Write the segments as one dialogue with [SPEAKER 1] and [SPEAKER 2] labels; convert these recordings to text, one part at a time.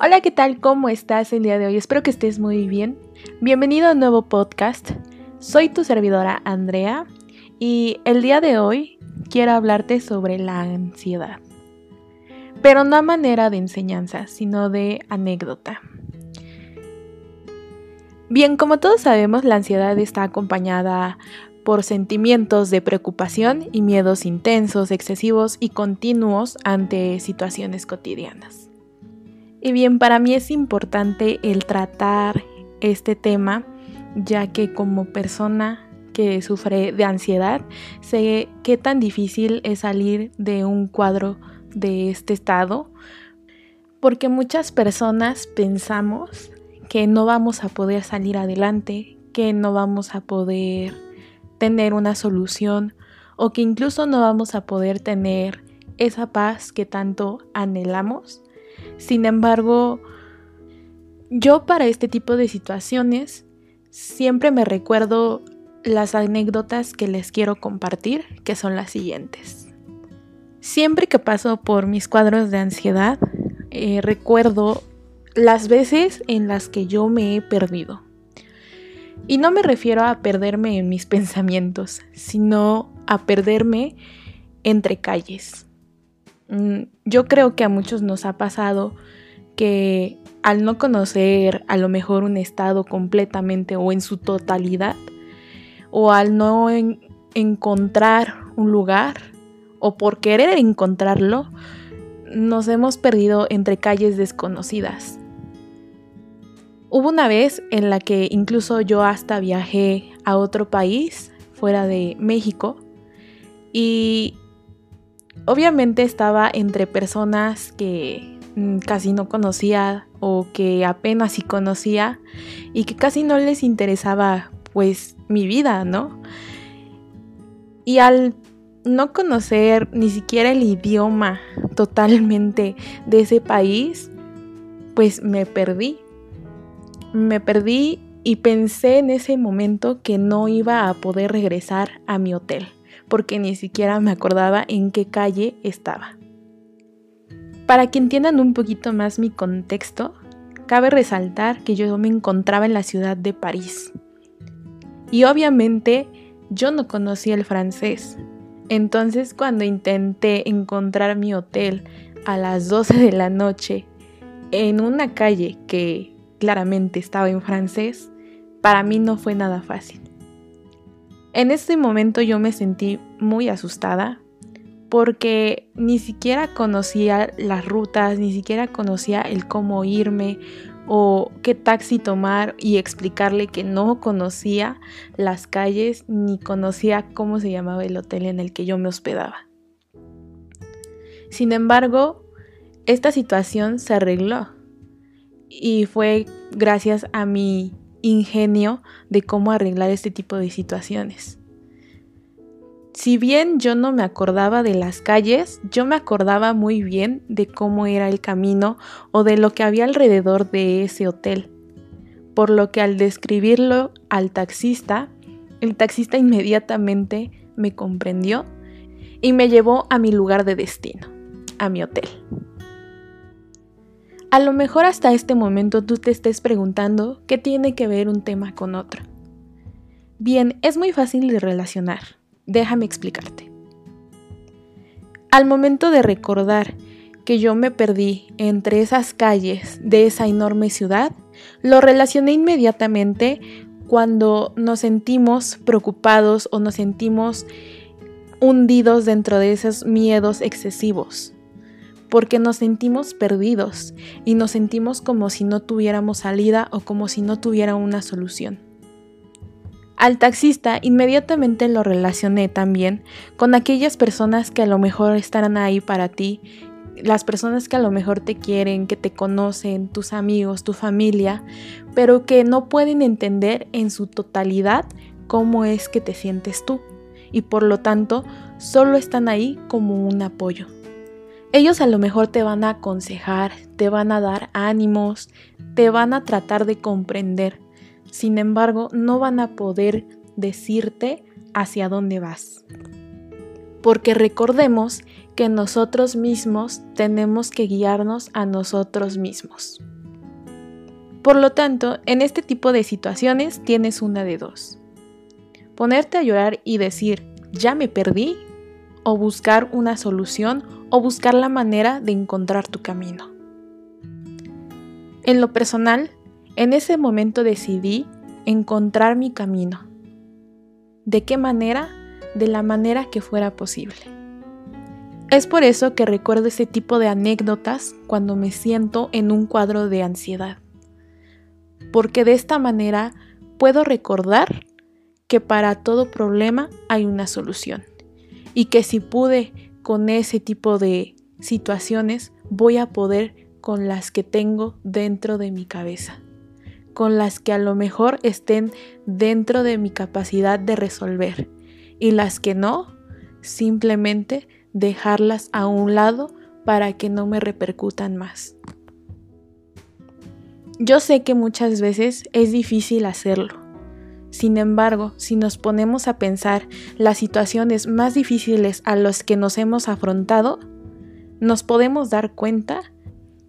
[SPEAKER 1] Hola, ¿qué tal? ¿Cómo estás el día de hoy? Espero que estés muy bien. Bienvenido a un nuevo podcast. Soy tu servidora Andrea y el día de hoy quiero hablarte sobre la ansiedad. Pero no a manera de enseñanza, sino de anécdota. Bien, como todos sabemos, la ansiedad está acompañada por sentimientos de preocupación y miedos intensos, excesivos y continuos ante situaciones cotidianas. Y bien, para mí es importante el tratar este tema, ya que como persona que sufre de ansiedad, sé qué tan difícil es salir de un cuadro de este estado, porque muchas personas pensamos que no vamos a poder salir adelante, que no vamos a poder tener una solución o que incluso no vamos a poder tener esa paz que tanto anhelamos sin embargo, yo para este tipo de situaciones siempre me recuerdo las anécdotas que les quiero compartir, que son las siguientes. Siempre que paso por mis cuadros de ansiedad, eh, recuerdo las veces en las que yo me he perdido. Y no me refiero a perderme en mis pensamientos, sino a perderme entre calles. Mm, yo creo que a muchos nos ha pasado que al no conocer a lo mejor un estado completamente o en su totalidad, o al no encontrar un lugar, o por querer encontrarlo, nos hemos perdido entre calles desconocidas. Hubo una vez en la que incluso yo hasta viajé a otro país fuera de México y obviamente estaba entre personas que mm, casi no conocía o que apenas sí conocía y que casi no les interesaba pues mi vida, ¿no? Y al no conocer ni siquiera el idioma totalmente de ese país, pues me perdí. Me perdí y pensé en ese momento que no iba a poder regresar a mi hotel porque ni siquiera me acordaba en qué calle estaba. Para que entiendan un poquito más mi contexto, cabe resaltar que yo me encontraba en la ciudad de París. Y obviamente yo no conocía el francés. Entonces cuando intenté encontrar mi hotel a las 12 de la noche en una calle que claramente estaba en francés, para mí no fue nada fácil. En ese momento yo me sentí muy asustada porque ni siquiera conocía las rutas, ni siquiera conocía el cómo irme o qué taxi tomar y explicarle que no conocía las calles ni conocía cómo se llamaba el hotel en el que yo me hospedaba. Sin embargo, esta situación se arregló y fue gracias a mi ingenio de cómo arreglar este tipo de situaciones. Si bien yo no me acordaba de las calles, yo me acordaba muy bien de cómo era el camino o de lo que había alrededor de ese hotel. Por lo que al describirlo al taxista, el taxista inmediatamente me comprendió y me llevó a mi lugar de destino, a mi hotel. A lo mejor hasta este momento tú te estés preguntando qué tiene que ver un tema con otro. Bien, es muy fácil de relacionar. Déjame explicarte. Al momento de recordar que yo me perdí entre esas calles de esa enorme ciudad, lo relacioné inmediatamente cuando nos sentimos preocupados o nos sentimos hundidos dentro de esos miedos excesivos porque nos sentimos perdidos y nos sentimos como si no tuviéramos salida o como si no tuviera una solución. Al taxista inmediatamente lo relacioné también con aquellas personas que a lo mejor estarán ahí para ti, las personas que a lo mejor te quieren, que te conocen, tus amigos, tu familia, pero que no pueden entender en su totalidad cómo es que te sientes tú y por lo tanto solo están ahí como un apoyo. Ellos a lo mejor te van a aconsejar, te van a dar ánimos, te van a tratar de comprender. Sin embargo, no van a poder decirte hacia dónde vas. Porque recordemos que nosotros mismos tenemos que guiarnos a nosotros mismos. Por lo tanto, en este tipo de situaciones tienes una de dos. Ponerte a llorar y decir, ya me perdí, o buscar una solución o buscar la manera de encontrar tu camino. En lo personal, en ese momento decidí encontrar mi camino. ¿De qué manera? De la manera que fuera posible. Es por eso que recuerdo ese tipo de anécdotas cuando me siento en un cuadro de ansiedad. Porque de esta manera puedo recordar que para todo problema hay una solución. Y que si pude con ese tipo de situaciones, voy a poder con las que tengo dentro de mi cabeza. Con las que a lo mejor estén dentro de mi capacidad de resolver. Y las que no, simplemente dejarlas a un lado para que no me repercutan más. Yo sé que muchas veces es difícil hacerlo. Sin embargo, si nos ponemos a pensar las situaciones más difíciles a las que nos hemos afrontado, nos podemos dar cuenta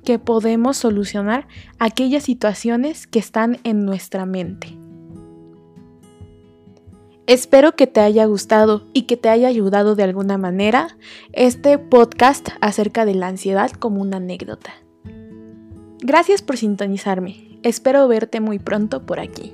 [SPEAKER 1] que podemos solucionar aquellas situaciones que están en nuestra mente. Espero que te haya gustado y que te haya ayudado de alguna manera este podcast acerca de la ansiedad como una anécdota. Gracias por sintonizarme. Espero verte muy pronto por aquí.